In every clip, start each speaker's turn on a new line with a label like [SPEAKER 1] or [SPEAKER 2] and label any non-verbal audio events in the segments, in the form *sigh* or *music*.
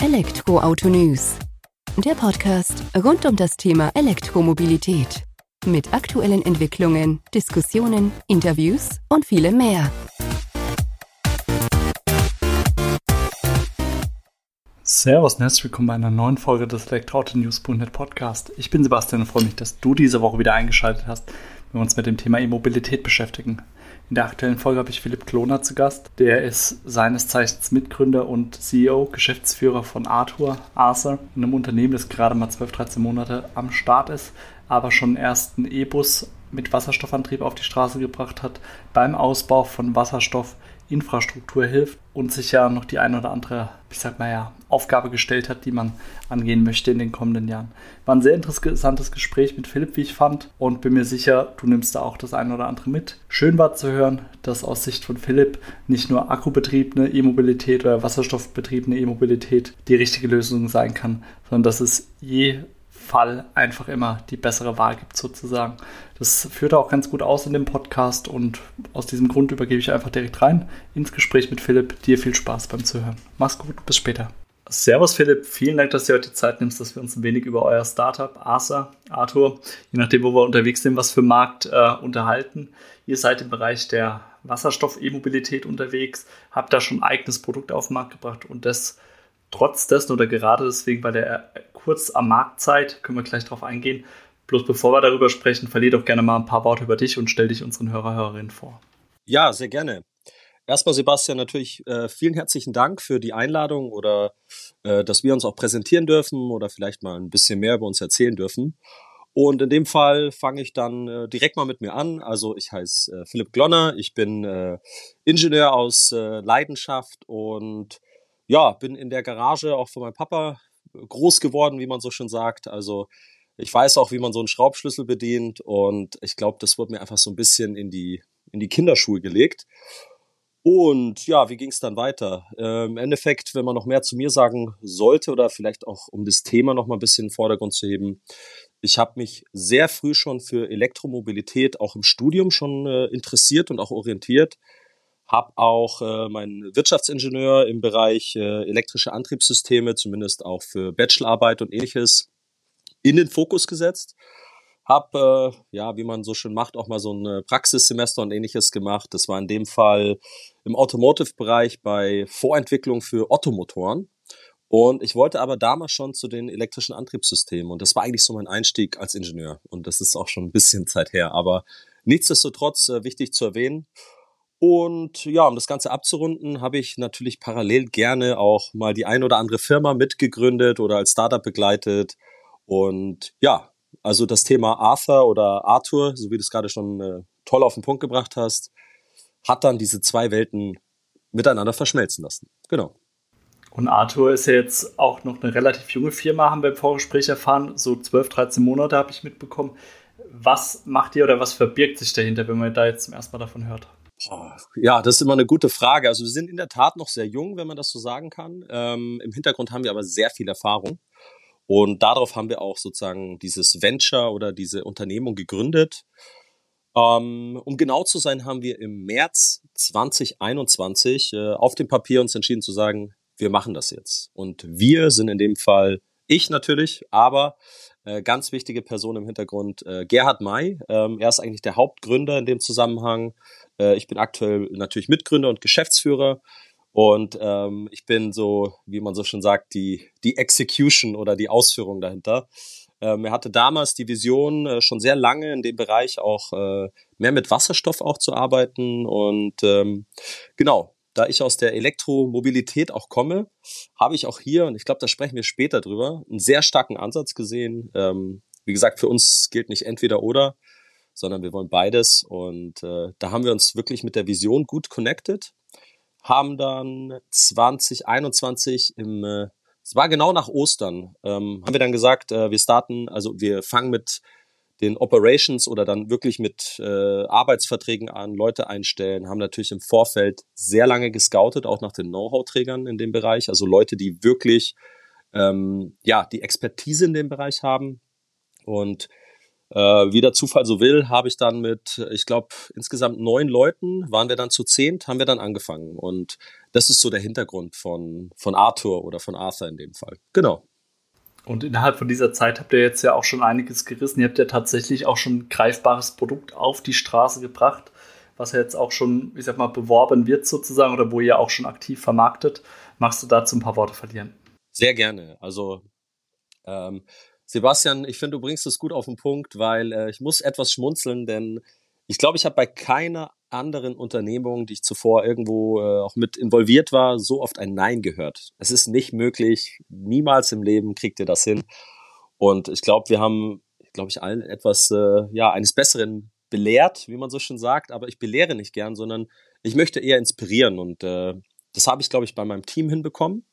[SPEAKER 1] Elektroauto News. Der Podcast rund um das Thema Elektromobilität. Mit aktuellen Entwicklungen, Diskussionen, Interviews und vielem mehr.
[SPEAKER 2] Servus herzlich willkommen bei einer neuen Folge des Elektroauto-News.net Podcast. Ich bin Sebastian und freue mich, dass du diese Woche wieder eingeschaltet hast, wenn wir uns mit dem Thema E-Mobilität beschäftigen. In der aktuellen Folge habe ich Philipp Kloner zu Gast. Der ist seines Zeichens Mitgründer und CEO, Geschäftsführer von Arthur, Arthur, einem Unternehmen, das gerade mal 12, 13 Monate am Start ist, aber schon ersten E-Bus mit Wasserstoffantrieb auf die Straße gebracht hat, beim Ausbau von Wasserstoff Infrastruktur hilft und sich ja noch die ein oder andere, ich sag mal ja, Aufgabe gestellt hat, die man angehen möchte in den kommenden Jahren. War ein sehr interessantes Gespräch mit Philipp, wie ich fand, und bin mir sicher, du nimmst da auch das ein oder andere mit. Schön war zu hören, dass aus Sicht von Philipp nicht nur akkubetriebene E-Mobilität oder wasserstoffbetriebene E-Mobilität die richtige Lösung sein kann, sondern dass es je Fall einfach immer die bessere Wahl gibt, sozusagen. Das führt auch ganz gut aus in dem Podcast und aus diesem Grund übergebe ich einfach direkt rein ins Gespräch mit Philipp. Dir viel Spaß beim Zuhören. Mach's gut, bis später. Servus Philipp, vielen Dank, dass du heute die Zeit nimmst, dass wir uns ein wenig über euer Startup, Asa, Arthur, je nachdem, wo wir unterwegs sind, was für Markt äh, unterhalten. Ihr seid im Bereich der Wasserstoff-E-Mobilität unterwegs, habt da schon ein eigenes Produkt auf den Markt gebracht und das trotz dessen oder gerade deswegen bei der kurz am Marktzeit, können wir gleich darauf eingehen. Bloß bevor wir darüber sprechen, verlier doch gerne mal ein paar Worte über dich und stell dich unseren Hörer, Hörerinnen vor.
[SPEAKER 3] Ja, sehr gerne. Erstmal, Sebastian, natürlich äh, vielen herzlichen Dank für die Einladung oder äh, dass wir uns auch präsentieren dürfen oder vielleicht mal ein bisschen mehr über uns erzählen dürfen. Und in dem Fall fange ich dann äh, direkt mal mit mir an. Also ich heiße äh, Philipp Glonner, ich bin äh, Ingenieur aus äh, Leidenschaft und ja, bin in der Garage auch von meinem Papa groß geworden, wie man so schön sagt. Also ich weiß auch, wie man so einen Schraubschlüssel bedient und ich glaube, das wurde mir einfach so ein bisschen in die, in die Kinderschuhe gelegt. Und ja, wie ging es dann weiter? Äh, Im Endeffekt, wenn man noch mehr zu mir sagen sollte oder vielleicht auch um das Thema noch mal ein bisschen in den Vordergrund zu heben, ich habe mich sehr früh schon für Elektromobilität auch im Studium schon äh, interessiert und auch orientiert habe auch äh, meinen Wirtschaftsingenieur im Bereich äh, elektrische Antriebssysteme, zumindest auch für Bachelorarbeit und ähnliches, in den Fokus gesetzt. Hab, äh, ja, wie man so schön macht, auch mal so ein äh, Praxissemester und ähnliches gemacht. Das war in dem Fall im Automotive-Bereich bei Vorentwicklung für Ottomotoren. Und ich wollte aber damals schon zu den elektrischen Antriebssystemen. Und das war eigentlich so mein Einstieg als Ingenieur. Und das ist auch schon ein bisschen Zeit her. Aber nichtsdestotrotz äh, wichtig zu erwähnen. Und ja, um das Ganze abzurunden, habe ich natürlich parallel gerne auch mal die ein oder andere Firma mitgegründet oder als Startup begleitet. Und ja, also das Thema Arthur oder Arthur, so wie du es gerade schon äh, toll auf den Punkt gebracht hast, hat dann diese zwei Welten miteinander verschmelzen lassen. Genau.
[SPEAKER 2] Und Arthur ist ja jetzt auch noch eine relativ junge Firma, haben wir im Vorgespräch erfahren. So 12, 13 Monate habe ich mitbekommen. Was macht ihr oder was verbirgt sich dahinter, wenn man da jetzt zum ersten Mal davon hört?
[SPEAKER 3] Ja, das ist immer eine gute Frage. Also wir sind in der Tat noch sehr jung, wenn man das so sagen kann. Ähm, Im Hintergrund haben wir aber sehr viel Erfahrung. Und darauf haben wir auch sozusagen dieses Venture oder diese Unternehmung gegründet. Ähm, um genau zu sein, haben wir im März 2021 äh, auf dem Papier uns entschieden zu sagen, wir machen das jetzt. Und wir sind in dem Fall ich natürlich, aber äh, ganz wichtige Person im Hintergrund, äh, Gerhard May. Ähm, er ist eigentlich der Hauptgründer in dem Zusammenhang. Äh, ich bin aktuell natürlich Mitgründer und Geschäftsführer. Und ähm, ich bin so, wie man so schon sagt, die, die Execution oder die Ausführung dahinter. Ähm, er hatte damals die Vision, äh, schon sehr lange in dem Bereich auch äh, mehr mit Wasserstoff auch zu arbeiten. Und ähm, genau, da ich aus der Elektromobilität auch komme, habe ich auch hier, und ich glaube, da sprechen wir später drüber, einen sehr starken Ansatz gesehen. Ähm, wie gesagt, für uns gilt nicht entweder oder, sondern wir wollen beides. Und äh, da haben wir uns wirklich mit der Vision gut connected, haben dann 2021 im, äh, es war genau nach Ostern, ähm, haben wir dann gesagt, äh, wir starten, also wir fangen mit den Operations oder dann wirklich mit äh, Arbeitsverträgen an, Leute einstellen, haben natürlich im Vorfeld sehr lange gescoutet, auch nach den Know-how-Trägern in dem Bereich, also Leute, die wirklich ähm, ja die Expertise in dem Bereich haben und Äh, wie der Zufall so will, habe ich dann mit, ich glaube, insgesamt neun Leuten, waren wir dann zu zehnt, haben wir dann angefangen. Und das ist so der Hintergrund von, von Arthur oder von Arthur in dem Fall. Genau.
[SPEAKER 2] Und innerhalb von dieser Zeit habt ihr jetzt ja auch schon einiges gerissen. Ihr habt ja tatsächlich auch schon ein greifbares Produkt auf die Straße gebracht, was ja jetzt auch schon, ich sag mal, beworben wird sozusagen oder wo ihr auch schon aktiv vermarktet. Magst du dazu ein paar Worte verlieren?
[SPEAKER 3] Sehr gerne. Also ähm, Sebastian, ich finde, du bringst es gut auf den Punkt, weil äh, ich muss etwas schmunzeln, denn ich glaube, ich habe bei keiner anderen Unternehmung, die ich zuvor irgendwo äh, auch mit involviert war, so oft ein Nein gehört. Es ist nicht möglich. Niemals im Leben kriegt ihr das hin. Und ich glaube, wir haben, glaube ich, allen etwas, äh, ja, eines Besseren belehrt, wie man so schön sagt. Aber ich belehre nicht gern, sondern ich möchte eher inspirieren. Und äh, das habe ich, glaube ich, bei meinem Team hinbekommen.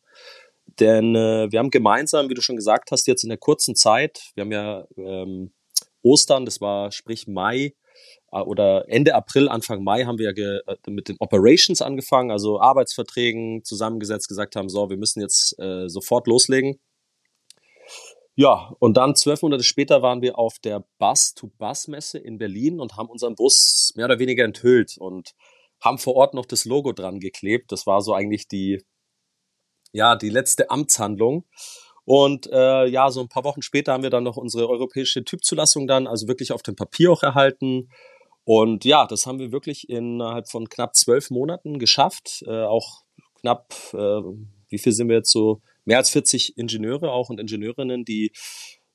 [SPEAKER 3] Denn äh, wir haben gemeinsam, wie du schon gesagt hast, jetzt in der kurzen Zeit, wir haben ja ähm, Ostern, das war sprich Mai oder Ende April, Anfang Mai haben wir ja äh, mit den Operations angefangen, also Arbeitsverträgen zusammengesetzt, gesagt haben, so, wir müssen jetzt äh, sofort loslegen. Ja, und dann zwölf Monate später waren wir auf der Bus-to-Bus-Messe in Berlin und haben unseren Bus mehr oder weniger enthüllt und haben vor Ort noch das Logo dran geklebt. Das war so eigentlich die, ja, die letzte Amtshandlung. Und äh, ja, so ein paar Wochen später haben wir dann noch unsere europäische Typzulassung dann, also wirklich auf dem Papier auch erhalten. Und ja, das haben wir wirklich innerhalb von knapp zwölf Monaten geschafft. Äh, auch knapp, äh, wie viel sind wir jetzt so? Mehr als 40 Ingenieure auch und Ingenieurinnen, die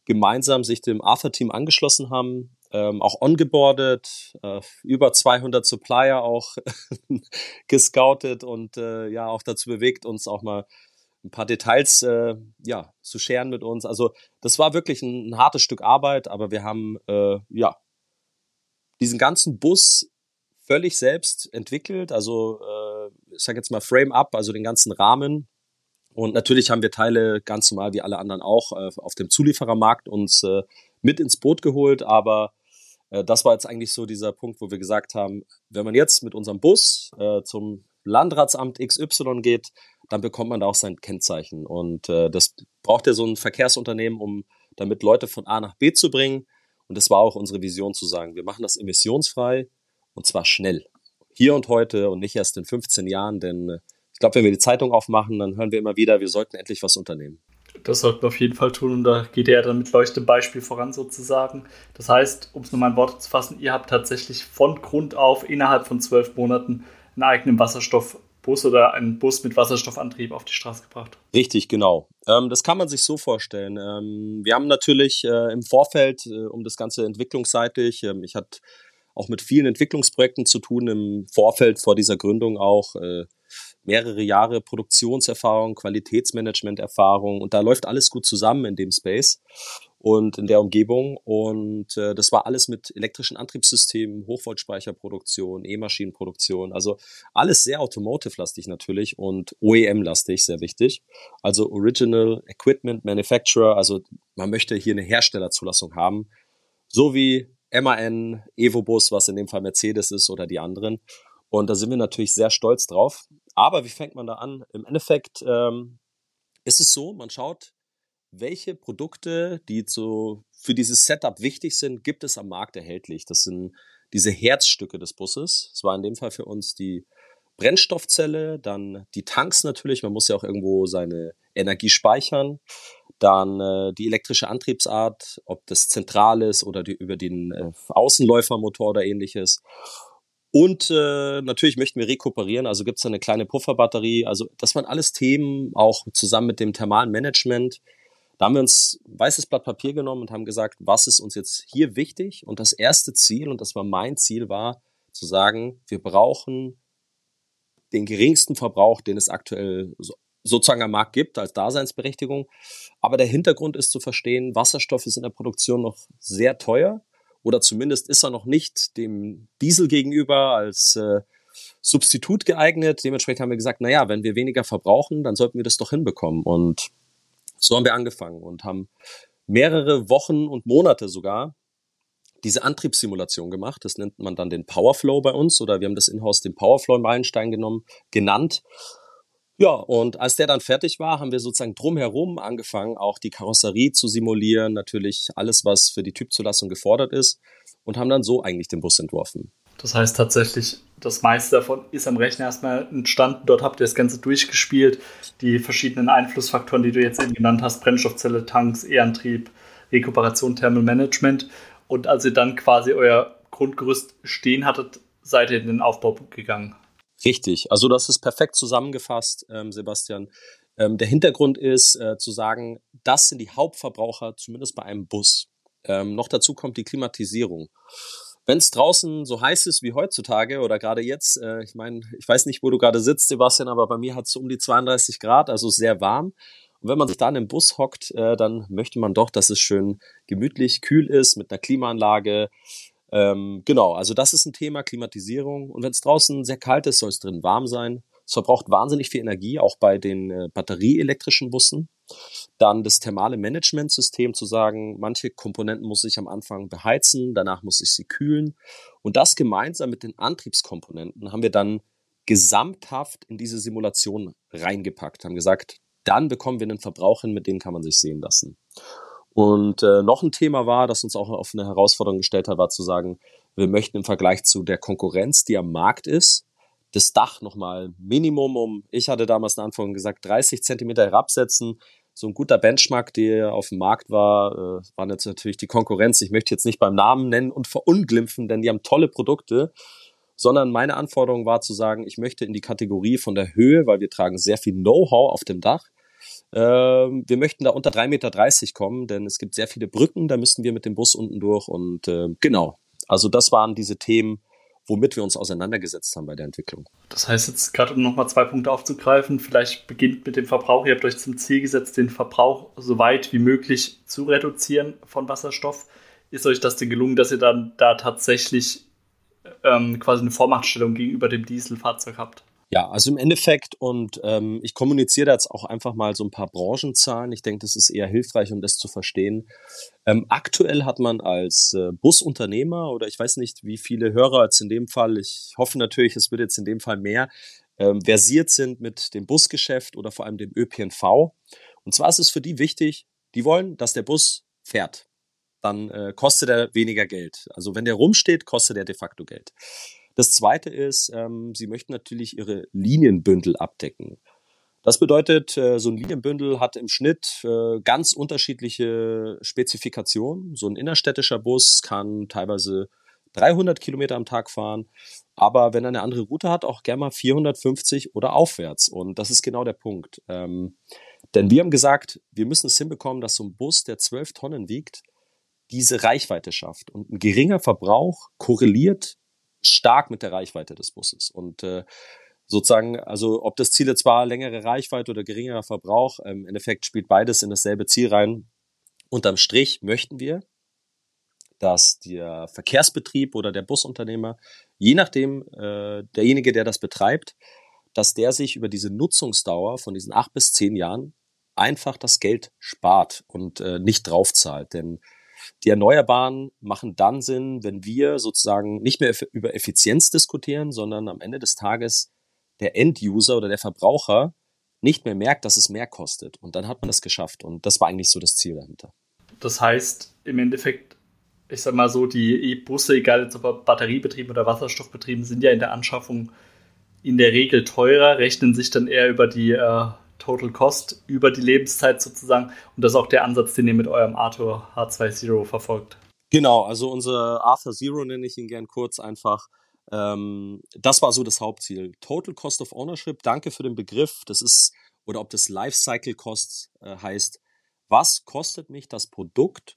[SPEAKER 3] gemeinsam sich dem Arthur-Team angeschlossen haben, ähm, auch ongeboardet, äh, über 200 Supplier auch *laughs* gescoutet und äh, ja auch dazu bewegt, uns auch mal ein paar Details äh, ja, zu scheren mit uns. Also das war wirklich ein, ein hartes Stück Arbeit, aber wir haben äh, ja diesen ganzen Bus völlig selbst entwickelt. Also äh, ich sage jetzt mal Frame Up, also den ganzen Rahmen. Und natürlich haben wir Teile ganz normal wie alle anderen auch äh, auf dem Zulieferermarkt uns äh, mit ins Boot geholt, aber äh, das war jetzt eigentlich so dieser Punkt, wo wir gesagt haben, wenn man jetzt mit unserem Bus äh, zum Landratsamt XY geht, dann bekommt man da auch sein Kennzeichen. Und äh, das braucht ja so ein Verkehrsunternehmen, um damit Leute von A nach B zu bringen. Und das war auch unsere Vision zu sagen, wir machen das emissionsfrei und zwar schnell. Hier und heute und nicht erst in 15 Jahren, denn äh, ich glaube, wenn wir die Zeitung aufmachen, dann hören wir immer wieder, wir sollten endlich was unternehmen.
[SPEAKER 2] Das sollten wir auf jeden Fall tun und da geht er dann mit leuchtendem Beispiel voran sozusagen. Das heißt, um es nochmal in Worte zu fassen, ihr habt tatsächlich von Grund auf innerhalb von zwölf Monaten einen eigenen Wasserstoff Bus oder einen Bus mit Wasserstoffantrieb auf die Straße gebracht.
[SPEAKER 3] Richtig, genau. Ähm, das kann man sich so vorstellen. Ähm, wir haben natürlich äh, im Vorfeld, äh, um das Ganze entwicklungsseitig, ähm, ich hatte auch mit vielen Entwicklungsprojekten zu tun, im Vorfeld vor dieser Gründung auch äh, mehrere Jahre Produktionserfahrung, Qualitätsmanagement-Erfahrung und da läuft alles gut zusammen in dem Space und in der Umgebung. Und äh, das war alles mit elektrischen Antriebssystemen, Hochvoltspeicherproduktion, E-Maschinenproduktion, also alles sehr automotive-lastig natürlich und OEM-lastig, sehr wichtig. Also Original Equipment Manufacturer, also man möchte hier eine Herstellerzulassung haben, so wie MAN, Evobus, was in dem Fall Mercedes ist oder die anderen. Und da sind wir natürlich sehr stolz drauf. Aber wie fängt man da an? Im Endeffekt ähm, ist es so, man schaut, welche Produkte, die so für dieses Setup wichtig sind, gibt es am Markt erhältlich. Das sind diese Herzstücke des Busses. Es war in dem Fall für uns die Brennstoffzelle, dann die Tanks natürlich, man muss ja auch irgendwo seine Energie speichern, dann äh, die elektrische Antriebsart, ob das zentral ist oder die, über den äh, Außenläufermotor oder ähnliches. Und äh, natürlich möchten wir rekuperieren, also gibt es eine kleine Pufferbatterie. Also das waren alles Themen, auch zusammen mit dem thermalen Management, da haben wir uns weißes Blatt Papier genommen und haben gesagt, was ist uns jetzt hier wichtig? Und das erste Ziel, und das war mein Ziel, war zu sagen, wir brauchen den geringsten Verbrauch, den es aktuell sozusagen am Markt gibt, als Daseinsberechtigung. Aber der Hintergrund ist zu verstehen, Wasserstoff ist in der Produktion noch sehr teuer oder zumindest ist er noch nicht dem Diesel gegenüber als äh, Substitut geeignet. Dementsprechend haben wir gesagt, naja, wenn wir weniger verbrauchen, dann sollten wir das doch hinbekommen. Und so haben wir angefangen und haben mehrere Wochen und Monate sogar diese Antriebssimulation gemacht. Das nennt man dann den Powerflow bei uns oder wir haben das in-house den Powerflow Meilenstein genommen, genannt. Ja, und als der dann fertig war, haben wir sozusagen drumherum angefangen, auch die Karosserie zu simulieren, natürlich alles, was für die Typzulassung gefordert ist und haben dann so eigentlich den Bus entworfen.
[SPEAKER 2] Das heißt tatsächlich, das meiste davon ist am Rechner erstmal entstanden. Dort habt ihr das Ganze durchgespielt. Die verschiedenen Einflussfaktoren, die du jetzt eben genannt hast, Brennstoffzelle, Tanks, E-Antrieb, Rekuperation, Thermal Management. Und als ihr dann quasi euer Grundgerüst stehen hattet, seid ihr in den Aufbau gegangen.
[SPEAKER 3] Richtig, also das ist perfekt zusammengefasst, ähm, Sebastian. Ähm, der Hintergrund ist äh, zu sagen, das sind die Hauptverbraucher, zumindest bei einem Bus. Ähm, noch dazu kommt die Klimatisierung. Wenn es draußen so heiß ist wie heutzutage oder gerade jetzt, äh, ich meine, ich weiß nicht, wo du gerade sitzt, Sebastian, aber bei mir hat es um die 32 Grad, also sehr warm. Und wenn man sich da in den Bus hockt, äh, dann möchte man doch, dass es schön gemütlich, kühl ist, mit einer Klimaanlage, ähm, genau, also das ist ein Thema, Klimatisierung. Und wenn es draußen sehr kalt ist, soll es drin warm sein. Es verbraucht wahnsinnig viel Energie, auch bei den äh, batterieelektrischen Bussen. Dann das thermale Managementsystem zu sagen, manche Komponenten muss ich am Anfang beheizen, danach muss ich sie kühlen. Und das gemeinsam mit den Antriebskomponenten haben wir dann gesamthaft in diese Simulation reingepackt, haben gesagt, dann bekommen wir einen Verbrauch hin, mit dem kann man sich sehen lassen. Und äh, noch ein Thema war, das uns auch auf eine Herausforderung gestellt hat, war zu sagen, wir möchten im Vergleich zu der Konkurrenz, die am Markt ist, das Dach nochmal Minimum um, ich hatte damals in Anfang gesagt, 30 Zentimeter herabsetzen. So ein guter Benchmark, der auf dem Markt war, äh, waren jetzt natürlich die Konkurrenz. Ich möchte jetzt nicht beim Namen nennen und verunglimpfen, denn die haben tolle Produkte, sondern meine Anforderung war zu sagen, ich möchte in die Kategorie von der Höhe, weil wir tragen sehr viel Know-how auf dem Dach, ähm, wir möchten da unter 3,30 Meter kommen, denn es gibt sehr viele Brücken, da müssten wir mit dem Bus unten durch. Und äh, genau, also das waren diese Themen, womit wir uns auseinandergesetzt haben bei der Entwicklung.
[SPEAKER 2] Das heißt jetzt gerade, um nochmal zwei Punkte aufzugreifen, vielleicht beginnt mit dem Verbrauch. Ihr habt euch zum Ziel gesetzt, den Verbrauch so weit wie möglich zu reduzieren von Wasserstoff. Ist euch das denn gelungen, dass ihr dann da tatsächlich ähm, quasi eine Vormachtstellung gegenüber dem Dieselfahrzeug habt?
[SPEAKER 3] Ja, also im Endeffekt und ähm, ich kommuniziere jetzt auch einfach mal so ein paar Branchenzahlen. Ich denke, das ist eher hilfreich, um das zu verstehen. Ähm, aktuell hat man als äh, Busunternehmer oder ich weiß nicht, wie viele Hörer jetzt in dem Fall, ich hoffe natürlich, es wird jetzt in dem Fall mehr, ähm, versiert sind mit dem Busgeschäft oder vor allem dem ÖPNV. Und zwar ist es für die wichtig, die wollen, dass der Bus fährt. Dann äh, kostet er weniger Geld. Also wenn der rumsteht, kostet er de facto Geld. Das zweite ist, ähm, sie möchten natürlich ihre Linienbündel abdecken. Das bedeutet, äh, so ein Linienbündel hat im Schnitt äh, ganz unterschiedliche Spezifikationen. So ein innerstädtischer Bus kann teilweise 300 Kilometer am Tag fahren, aber wenn er eine andere Route hat, auch gerne mal 450 oder aufwärts. Und das ist genau der Punkt. Ähm, denn wir haben gesagt, wir müssen es hinbekommen, dass so ein Bus, der 12 Tonnen wiegt, diese Reichweite schafft. Und ein geringer Verbrauch korreliert stark mit der Reichweite des Busses. Und äh, sozusagen, also ob das Ziel jetzt war, längere Reichweite oder geringerer Verbrauch, ähm, im Endeffekt spielt beides in dasselbe Ziel rein. Unterm Strich möchten wir, dass der Verkehrsbetrieb oder der Busunternehmer, je nachdem äh, derjenige, der das betreibt, dass der sich über diese Nutzungsdauer von diesen acht bis zehn Jahren einfach das Geld spart und äh, nicht draufzahlt. Denn die Erneuerbaren machen dann Sinn, wenn wir sozusagen nicht mehr über Effizienz diskutieren, sondern am Ende des Tages der End-User oder der Verbraucher nicht mehr merkt, dass es mehr kostet. Und dann hat man das geschafft. Und das war eigentlich so das Ziel dahinter.
[SPEAKER 2] Das heißt, im Endeffekt, ich sag mal so, die E-Busse, egal ob batteriebetrieben oder wasserstoffbetrieben, sind ja in der Anschaffung in der Regel teurer, rechnen sich dann eher über die äh, Total Cost über die Lebenszeit sozusagen. Und das ist auch der Ansatz, den ihr mit eurem Arthur H2 Zero verfolgt.
[SPEAKER 3] Genau, also unser Arthur Zero nenne ich ihn gern kurz einfach. Ähm, das war so das Hauptziel. Total Cost of Ownership, danke für den Begriff. Das ist, oder ob das Lifecycle Cost äh, heißt, was kostet mich das Produkt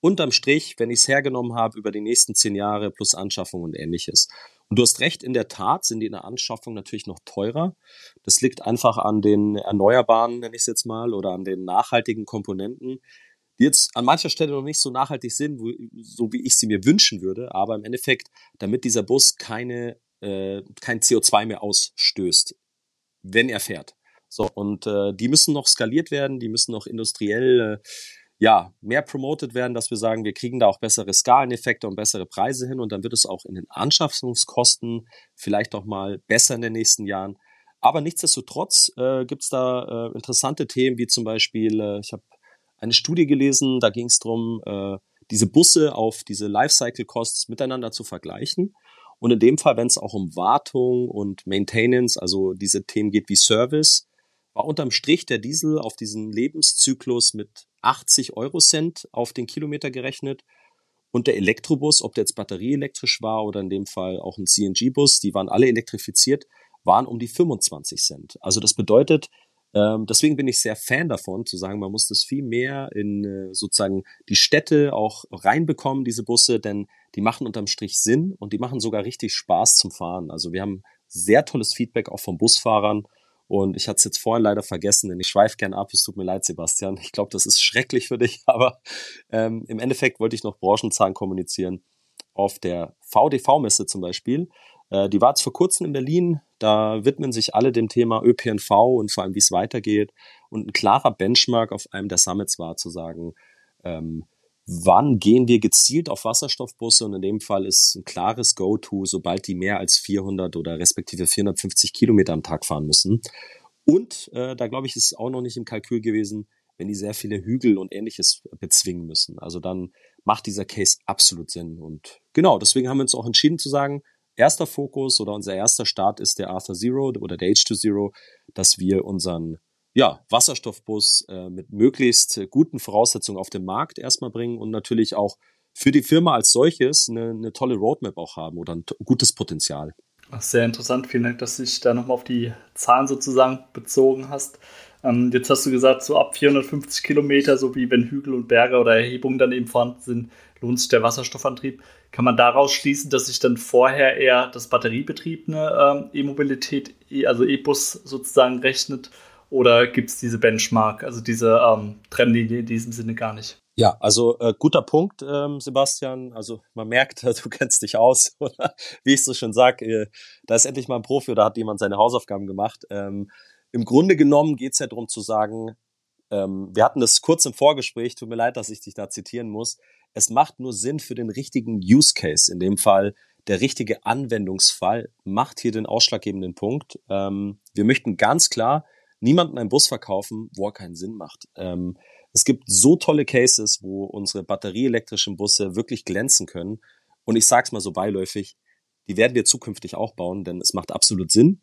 [SPEAKER 3] unterm Strich, wenn ich es hergenommen habe über die nächsten zehn Jahre plus Anschaffung und ähnliches. Und du hast recht, in der Tat sind die in der Anschaffung natürlich noch teurer. Das liegt einfach an den Erneuerbaren, nenne ich es jetzt mal, oder an den nachhaltigen Komponenten, die jetzt an mancher Stelle noch nicht so nachhaltig sind, so wie ich sie mir wünschen würde. Aber im Endeffekt, damit dieser Bus keine, äh, kein CO2 mehr ausstößt, wenn er fährt. So, und äh, die müssen noch skaliert werden, die müssen noch industriell äh, ja, mehr promoted werden, dass wir sagen, wir kriegen da auch bessere Skaleneffekte und bessere Preise hin und dann wird es auch in den Anschaffungskosten vielleicht auch mal besser in den nächsten Jahren. Aber nichtsdestotrotz äh, gibt es da äh, interessante Themen, wie zum Beispiel, äh, ich habe eine Studie gelesen, da ging es darum, äh, diese Busse auf diese Lifecycle-Costs miteinander zu vergleichen. Und in dem Fall, wenn es auch um Wartung und Maintenance, also diese Themen geht wie Service, war unterm Strich der Diesel auf diesen Lebenszyklus mit 80 Euro Cent auf den Kilometer gerechnet. Und der Elektrobus, ob der jetzt batterieelektrisch war oder in dem Fall auch ein CNG-Bus, die waren alle elektrifiziert, waren um die 25 Cent. Also das bedeutet, ähm, deswegen bin ich sehr Fan davon, zu sagen, man muss das viel mehr in äh, sozusagen die Städte auch reinbekommen, diese Busse, denn die machen unterm Strich Sinn und die machen sogar richtig Spaß zum Fahren. Also wir haben sehr tolles Feedback auch von Busfahrern. Und ich hatte es jetzt vorhin leider vergessen, denn ich schweife gern ab. Es tut mir leid, Sebastian. Ich glaube, das ist schrecklich für dich, *laughs* aber ähm, im Endeffekt wollte ich noch Branchenzahlen kommunizieren. Auf der VDV-Messe zum Beispiel äh, die war jetzt vor kurzem in Berlin. Da widmen sich alle dem Thema ÖPNV und vor allem, wie es weitergeht. Und ein klarer Benchmark auf einem der Summits war zu sagen, ähm, wann gehen wir gezielt auf Wasserstoffbusse? Und in dem Fall ist ein klares Go-To, sobald die mehr als 400 oder respektive 450 Kilometer am Tag fahren müssen. Und äh, da glaube ich, ist auch noch nicht im Kalkül gewesen, wenn die sehr viele Hügel und ähnliches bezwingen müssen. Also dann macht dieser Case absolut Sinn. Und genau, deswegen haben wir uns auch entschieden zu sagen, erster Fokus oder unser erster Start ist der Arthur Zero oder der H2 dass wir unseren ja, Wasserstoffbus äh, mit möglichst guten Voraussetzungen auf den Markt erstmal bringen und natürlich auch für die Firma als solches eine, eine tolle Roadmap auch haben oder ein gutes Potenzial.
[SPEAKER 2] Ach, sehr interessant. Vielen Dank, dass du dich da nochmal auf die Zahlen sozusagen bezogen hast. Ähm, jetzt hast du gesagt, so ab 450 Kilometer, so wie wenn Hügel und Berge oder Erhebungen dann eben vorhanden sind, lohnt sich der Wasserstoffantrieb. Kann man daraus schließen, dass sich dann vorher eher das batteriebetriebene ähm, E-Mobilität, also E-Bus sozusagen rechnet? Oder gibt es diese Benchmark, also diese ähm, Trennlinie in diesem Sinne gar nicht?
[SPEAKER 3] Ja, also äh, guter Punkt, ähm, Sebastian. Also man merkt, *laughs* du kennst dich aus, *laughs* oder? Wie ich so schon sag, äh, da ist endlich mal ein Profi oder hat jemand seine Hausaufgaben gemacht. Ähm, Im Grunde genommen geht es ja darum zu sagen, ähm, wir hatten das kurz im Vorgespräch, tut mir leid, dass ich dich da zitieren muss. Es macht nur Sinn für den richtigen Use Case, in dem Fall der richtige Anwendungsfall macht hier den ausschlaggebenden Punkt. Ähm, wir möchten ganz klar niemanden einen Bus verkaufen, wo er keinen Sinn macht. Ähm, es gibt so tolle Cases, wo unsere batterieelektrischen Busse wirklich glänzen können. Und ich sage es mal so beiläufig, die werden wir zukünftig auch bauen, denn es macht absolut Sinn.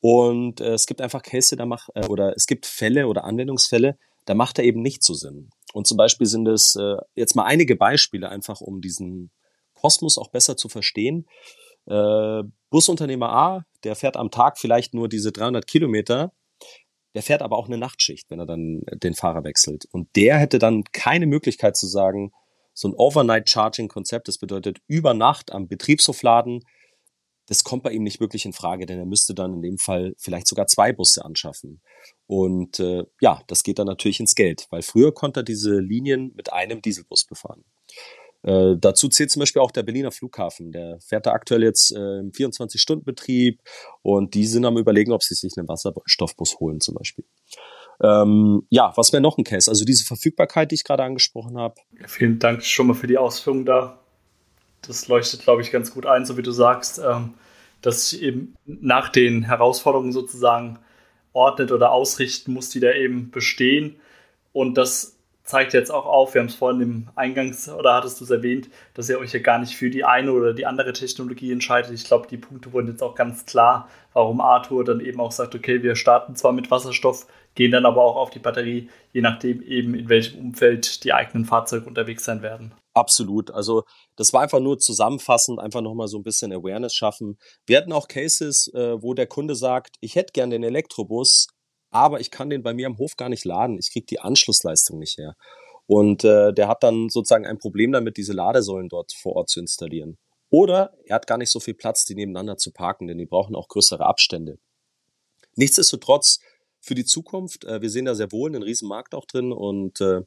[SPEAKER 3] Und äh, es gibt einfach Cases, da macht, äh, oder es gibt Fälle oder Anwendungsfälle, da macht er eben nicht so Sinn. Und zum Beispiel sind es äh, jetzt mal einige Beispiele, einfach um diesen Kosmos auch besser zu verstehen. Äh, Busunternehmer A, der fährt am Tag vielleicht nur diese 300 Kilometer, der fährt aber auch eine Nachtschicht, wenn er dann den Fahrer wechselt. Und der hätte dann keine Möglichkeit zu sagen, so ein Overnight-Charging-Konzept, das bedeutet über Nacht am Betriebshof laden, das kommt bei ihm nicht wirklich in Frage, denn er müsste dann in dem Fall vielleicht sogar zwei Busse anschaffen. Und äh, ja, das geht dann natürlich ins Geld, weil früher konnte er diese Linien mit einem Dieselbus befahren. Äh, dazu zählt zum Beispiel auch der Berliner Flughafen. Der fährt da aktuell jetzt äh, im 24-Stunden-Betrieb und die sind am überlegen, ob sie sich einen Wasserstoffbus holen zum Beispiel. Ähm, ja, was wäre noch ein Case? Also diese Verfügbarkeit, die ich gerade angesprochen habe.
[SPEAKER 2] Ja, vielen Dank schon mal für die Ausführung da das leuchtet, glaube ich, ganz gut ein, so wie du sagst, ähm, dass sich eben nach den Herausforderungen sozusagen ordnet oder ausrichten muss, die da eben bestehen. Und das zeigt jetzt auch auf, wir haben es vorhin im Eingangs, oder hattest du es erwähnt, dass ihr euch ja gar nicht für die eine oder die andere Technologie entscheidet. Ich glaube, die Punkte wurden jetzt auch ganz klar, warum Arthur dann eben auch sagt, okay, wir starten zwar mit Wasserstoff, gehen dann aber auch auf die Batterie, je nachdem eben in welchem Umfeld die eigenen Fahrzeuge unterwegs sein werden.
[SPEAKER 3] Absolut. Also das war einfach nur zusammenfassend, einfach nochmal so ein bisschen Awareness schaffen. Wir hatten auch Cases, äh, wo der Kunde sagt, ich hätte gern den Elektrobus, aber ich kann den bei mir am Hof gar nicht laden. Ich kriege die Anschlussleistung nicht her. Und äh, der hat dann sozusagen ein Problem damit, diese Ladesäulen dort vor Ort zu installieren. Oder er hat gar nicht so viel Platz, die nebeneinander zu parken, denn die brauchen auch größere Abstände. Nichtsdestotrotz für die Zukunft, äh, wir sehen da sehr wohl einen riesen Markt auch drin und äh,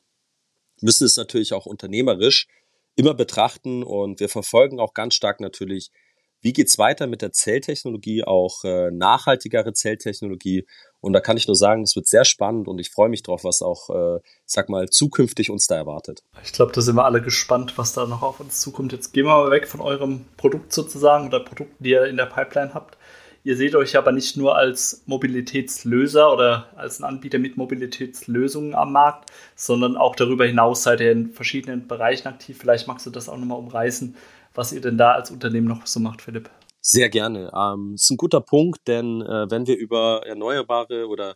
[SPEAKER 3] müssen es natürlich auch unternehmerisch immer betrachten und wir verfolgen auch ganz stark natürlich, wie geht's weiter mit der Zelltechnologie, auch äh, nachhaltigere Zelltechnologie. Und da kann ich nur sagen, es wird sehr spannend und ich freue mich drauf, was auch, äh, sag mal, zukünftig uns da erwartet.
[SPEAKER 2] Ich glaube, da sind wir alle gespannt, was da noch auf uns zukommt. Jetzt gehen wir mal weg von eurem Produkt sozusagen oder Produkten, die ihr in der Pipeline habt. Ihr seht euch aber nicht nur als Mobilitätslöser oder als ein Anbieter mit Mobilitätslösungen am Markt, sondern auch darüber hinaus seid ihr in verschiedenen Bereichen aktiv. Vielleicht magst du das auch nochmal umreißen, was ihr denn da als Unternehmen noch so macht, Philipp.
[SPEAKER 3] Sehr gerne. Ähm, ist ein guter Punkt, denn äh, wenn wir über erneuerbare oder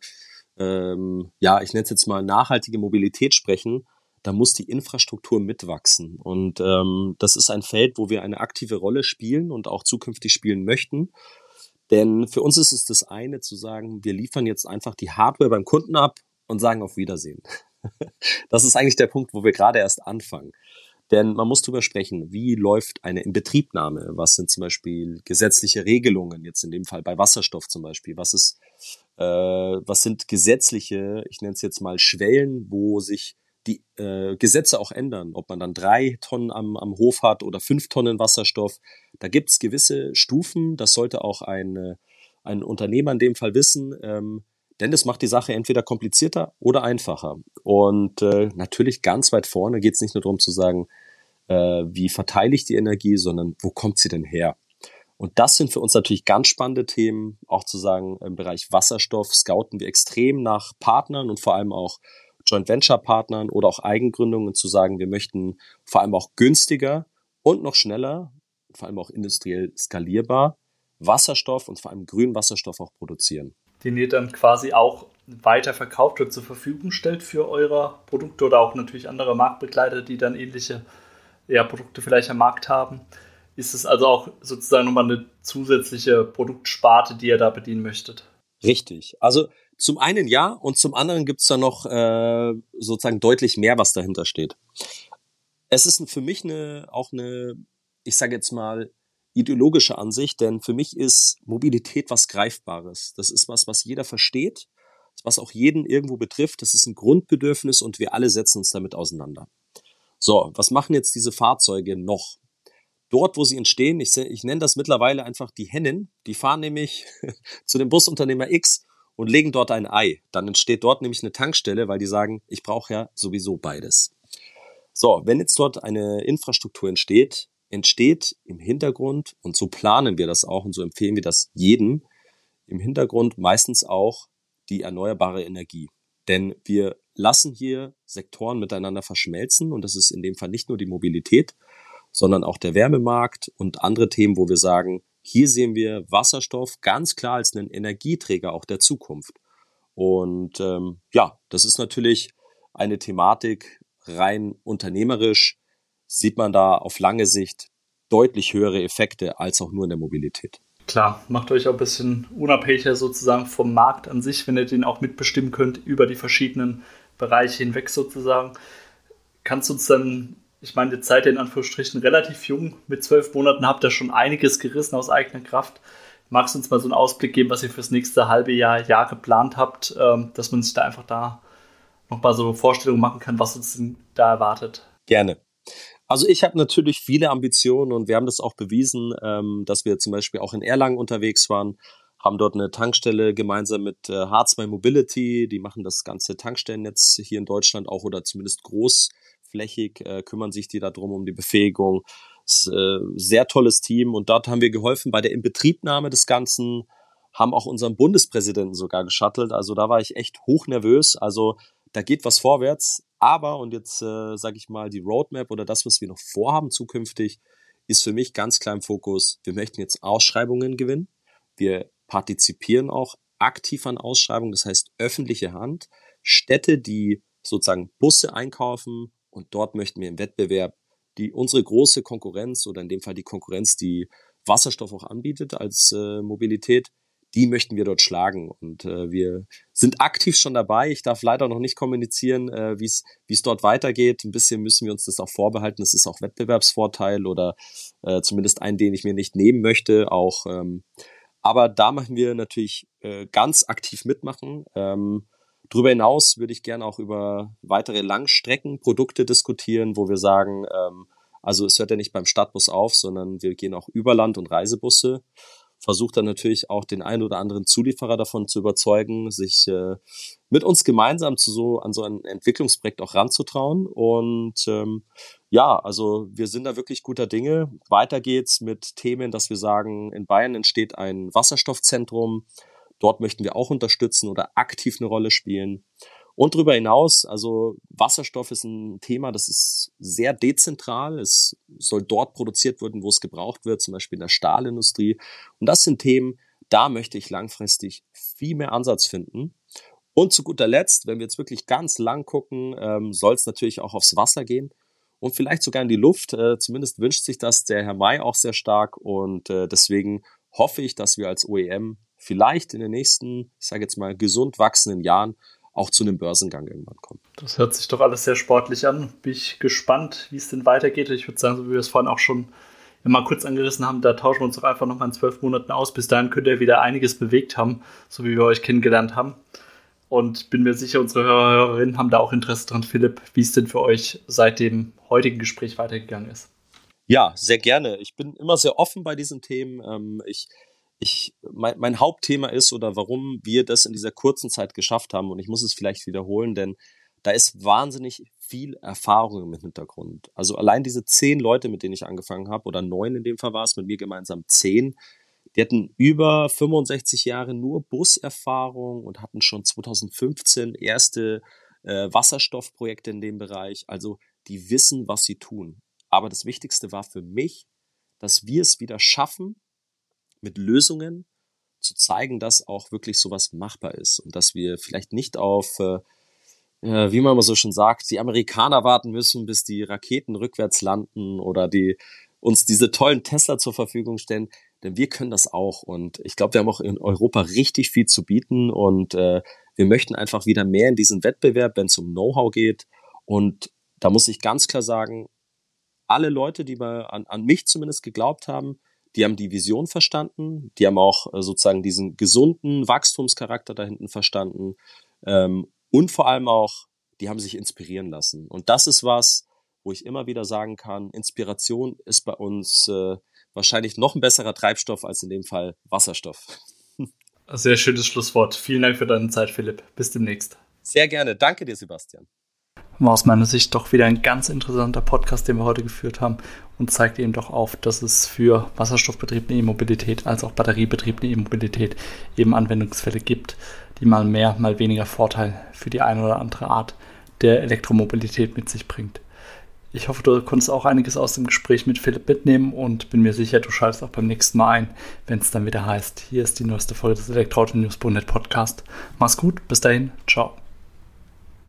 [SPEAKER 3] ähm, ja, ich nenne es jetzt mal nachhaltige Mobilität sprechen, da muss die Infrastruktur mitwachsen. Und ähm, das ist ein Feld, wo wir eine aktive Rolle spielen und auch zukünftig spielen möchten. Denn für uns ist es das eine zu sagen, wir liefern jetzt einfach die Hardware beim Kunden ab und sagen auf Wiedersehen. *laughs* das ist eigentlich der Punkt, wo wir gerade erst anfangen. Denn man muss darüber sprechen, wie läuft eine Inbetriebnahme? Was sind zum Beispiel gesetzliche Regelungen, jetzt in dem Fall bei Wasserstoff zum Beispiel? Was ist, äh, was sind gesetzliche, ich nenne es jetzt mal Schwellen, wo sich die äh, Gesetze auch ändern, ob man dann drei Tonnen am, am Hof hat oder fünf Tonnen Wasserstoff. Da gibt es gewisse Stufen, das sollte auch ein, ein Unternehmer in dem Fall wissen, ähm, denn das macht die Sache entweder komplizierter oder einfacher. Und äh, natürlich ganz weit vorne geht es nicht nur darum zu sagen, äh, wie verteile ich die Energie, sondern wo kommt sie denn her? Und das sind für uns natürlich ganz spannende Themen, auch zu sagen, im Bereich Wasserstoff scouten wir extrem nach Partnern und vor allem auch Joint Venture Partnern oder auch Eigengründungen zu sagen, wir möchten vor allem auch günstiger und noch schneller, vor allem auch industriell skalierbar Wasserstoff und vor allem grünen Wasserstoff auch produzieren.
[SPEAKER 2] Den ihr dann quasi auch weiter verkauft oder zur Verfügung stellt für eure Produkte oder auch natürlich andere Marktbegleiter, die dann ähnliche ja, Produkte vielleicht am Markt haben. Ist es also auch sozusagen nochmal eine zusätzliche Produktsparte, die ihr da bedienen möchtet?
[SPEAKER 3] Richtig. Also zum einen ja und zum anderen gibt's da noch äh, sozusagen deutlich mehr, was dahinter steht. Es ist für mich eine, auch eine, ich sage jetzt mal, ideologische Ansicht, denn für mich ist Mobilität was Greifbares. Das ist was, was jeder versteht, was auch jeden irgendwo betrifft. Das ist ein Grundbedürfnis und wir alle setzen uns damit auseinander. So, was machen jetzt diese Fahrzeuge noch? Dort, wo sie entstehen, ich, ich nenne das mittlerweile einfach die Hennen, die fahren nämlich *laughs* zu dem Busunternehmer X und legen dort ein Ei. Dann entsteht dort nämlich eine Tankstelle, weil die sagen, ich brauche ja sowieso beides. So, wenn jetzt dort eine Infrastruktur entsteht, entsteht im Hintergrund, und so planen wir das auch und so empfehlen wir das jedem, im Hintergrund meistens auch die erneuerbare Energie. Denn wir lassen hier Sektoren miteinander verschmelzen und das ist in dem Fall nicht nur die Mobilität, sondern auch der Wärmemarkt und andere Themen, wo wir sagen, hier sehen wir Wasserstoff ganz klar als einen Energieträger auch der Zukunft. Und ähm, ja, das ist natürlich eine Thematik rein unternehmerisch, sieht man da auf lange Sicht deutlich höhere Effekte als auch nur in der Mobilität.
[SPEAKER 2] Klar, macht euch auch ein bisschen unabhängiger sozusagen vom Markt an sich, wenn ihr den auch mitbestimmen könnt über die verschiedenen Bereiche hinweg sozusagen. Kannst du uns dann ich meine, die Zeit in Anführungsstrichen relativ jung. Mit zwölf Monaten habt ihr schon einiges gerissen aus eigener Kraft. Magst du uns mal so einen Ausblick geben, was ihr fürs nächste halbe Jahr, Jahr geplant habt, ähm, dass man sich da einfach da nochmal so Vorstellungen machen kann, was uns da erwartet?
[SPEAKER 3] Gerne. Also ich habe natürlich viele Ambitionen und wir haben das auch bewiesen, ähm, dass wir zum Beispiel auch in Erlangen unterwegs waren, haben dort eine Tankstelle gemeinsam mit äh, H2 Mobility, die machen das ganze Tankstellennetz hier in Deutschland auch oder zumindest groß flächig, äh, kümmern sich die darum um die Befähigung. Ist, äh, sehr tolles Team und dort haben wir geholfen bei der Inbetriebnahme des Ganzen, haben auch unseren Bundespräsidenten sogar geschattelt. Also da war ich echt hochnervös. Also da geht was vorwärts. Aber, und jetzt äh, sage ich mal, die Roadmap oder das, was wir noch vorhaben zukünftig, ist für mich ganz klar im Fokus. Wir möchten jetzt Ausschreibungen gewinnen. Wir partizipieren auch aktiv an Ausschreibungen, das heißt öffentliche Hand. Städte, die sozusagen Busse einkaufen, und dort möchten wir im Wettbewerb die unsere große Konkurrenz oder in dem Fall die Konkurrenz, die Wasserstoff auch anbietet als äh, Mobilität, die möchten wir dort schlagen. Und äh, wir sind aktiv schon dabei. Ich darf leider noch nicht kommunizieren, äh, wie es dort weitergeht. Ein bisschen müssen wir uns das auch vorbehalten. Das ist auch Wettbewerbsvorteil oder äh, zumindest einen, den ich mir nicht nehmen möchte. Auch, ähm, aber da machen wir natürlich äh, ganz aktiv mitmachen. Ähm, Darüber hinaus würde ich gerne auch über weitere Langstreckenprodukte diskutieren, wo wir sagen, ähm, also es hört ja nicht beim Stadtbus auf, sondern wir gehen auch über Land- und Reisebusse. Versuche dann natürlich auch den einen oder anderen Zulieferer davon zu überzeugen, sich äh, mit uns gemeinsam zu so an so ein Entwicklungsprojekt auch ranzutrauen. Und ähm, ja, also wir sind da wirklich guter Dinge. Weiter geht's mit Themen, dass wir sagen, in Bayern entsteht ein Wasserstoffzentrum. Dort möchten wir auch unterstützen oder aktiv eine Rolle spielen. Und darüber hinaus, also Wasserstoff ist ein Thema, das ist sehr dezentral. Es soll dort produziert werden, wo es gebraucht wird, zum Beispiel in der Stahlindustrie. Und das sind Themen, da möchte ich langfristig viel mehr Ansatz finden. Und zu guter Letzt, wenn wir jetzt wirklich ganz lang gucken, ähm, soll es natürlich auch aufs Wasser gehen und vielleicht sogar in die Luft. Äh, zumindest wünscht sich das der Herr May auch sehr stark. Und äh, deswegen hoffe ich, dass wir als OEM vielleicht in den nächsten, ich sage jetzt mal, gesund wachsenden Jahren auch zu einem Börsengang irgendwann kommen.
[SPEAKER 2] Das hört sich doch alles sehr sportlich an. Bin ich gespannt, wie es denn weitergeht. Ich würde sagen, so wie wir es vorhin auch schon mal kurz angerissen haben, da tauschen wir uns doch einfach nochmal in zwölf Monaten aus. Bis dahin könnt ihr wieder einiges bewegt haben, so wie wir euch kennengelernt haben. Und bin mir sicher, unsere Hörer, Hörerinnen haben da auch Interesse dran, Philipp, wie es denn für euch seit dem heutigen Gespräch weitergegangen ist.
[SPEAKER 3] Ja, sehr gerne. Ich bin immer sehr offen bei diesen Themen. Ähm, ich ich, mein, mein Hauptthema ist oder warum wir das in dieser kurzen Zeit geschafft haben, und ich muss es vielleicht wiederholen, denn da ist wahnsinnig viel Erfahrung im Hintergrund. Also allein diese zehn Leute, mit denen ich angefangen habe, oder neun in dem Fall war es, mit mir gemeinsam zehn, die hatten über 65 Jahre nur Buserfahrung und hatten schon 2015 erste äh, Wasserstoffprojekte in dem Bereich. Also die wissen, was sie tun. Aber das Wichtigste war für mich, dass wir es wieder schaffen, mit Lösungen zu zeigen, dass auch wirklich sowas machbar ist und dass wir vielleicht nicht auf, äh, wie man mal so schon sagt, die Amerikaner warten müssen, bis die Raketen rückwärts landen oder die uns diese tollen Tesla zur Verfügung stellen, denn wir können das auch und ich glaube, wir haben auch in Europa richtig viel zu bieten und äh, wir möchten einfach wieder mehr in diesen Wettbewerb, wenn es um Know-how geht und da muss ich ganz klar sagen, alle Leute, die mal an, an mich zumindest geglaubt haben, die haben die Vision verstanden, die haben auch äh, sozusagen diesen gesunden Wachstumscharakter da hinten verstanden ähm, und vor allem auch, die haben sich inspirieren lassen. Und das ist was, wo ich immer wieder sagen kann, Inspiration ist bei uns äh, wahrscheinlich noch ein besserer Treibstoff als in dem Fall Wasserstoff. *laughs*
[SPEAKER 2] Sehr schönes Schlusswort. Vielen Dank für deine Zeit, Philipp. Bis demnächst.
[SPEAKER 3] Sehr gerne. Danke dir, Sebastian
[SPEAKER 2] war aus meiner Sicht doch wieder ein ganz interessanter Podcast, den wir heute geführt haben und zeigt eben doch auf, dass es für wasserstoffbetriebene E-Mobilität als auch batteriebetriebene E-Mobilität eben Anwendungsfälle gibt, die mal mehr, mal weniger Vorteil für die eine oder andere Art der Elektromobilität mit sich bringt. Ich hoffe, du konntest auch einiges aus dem Gespräch mit Philipp mitnehmen und bin mir sicher, du schaltest auch beim nächsten Mal ein, wenn es dann wieder heißt, hier ist die neueste Folge des Elektroauto News Podcast. Mach's gut, bis dahin, ciao.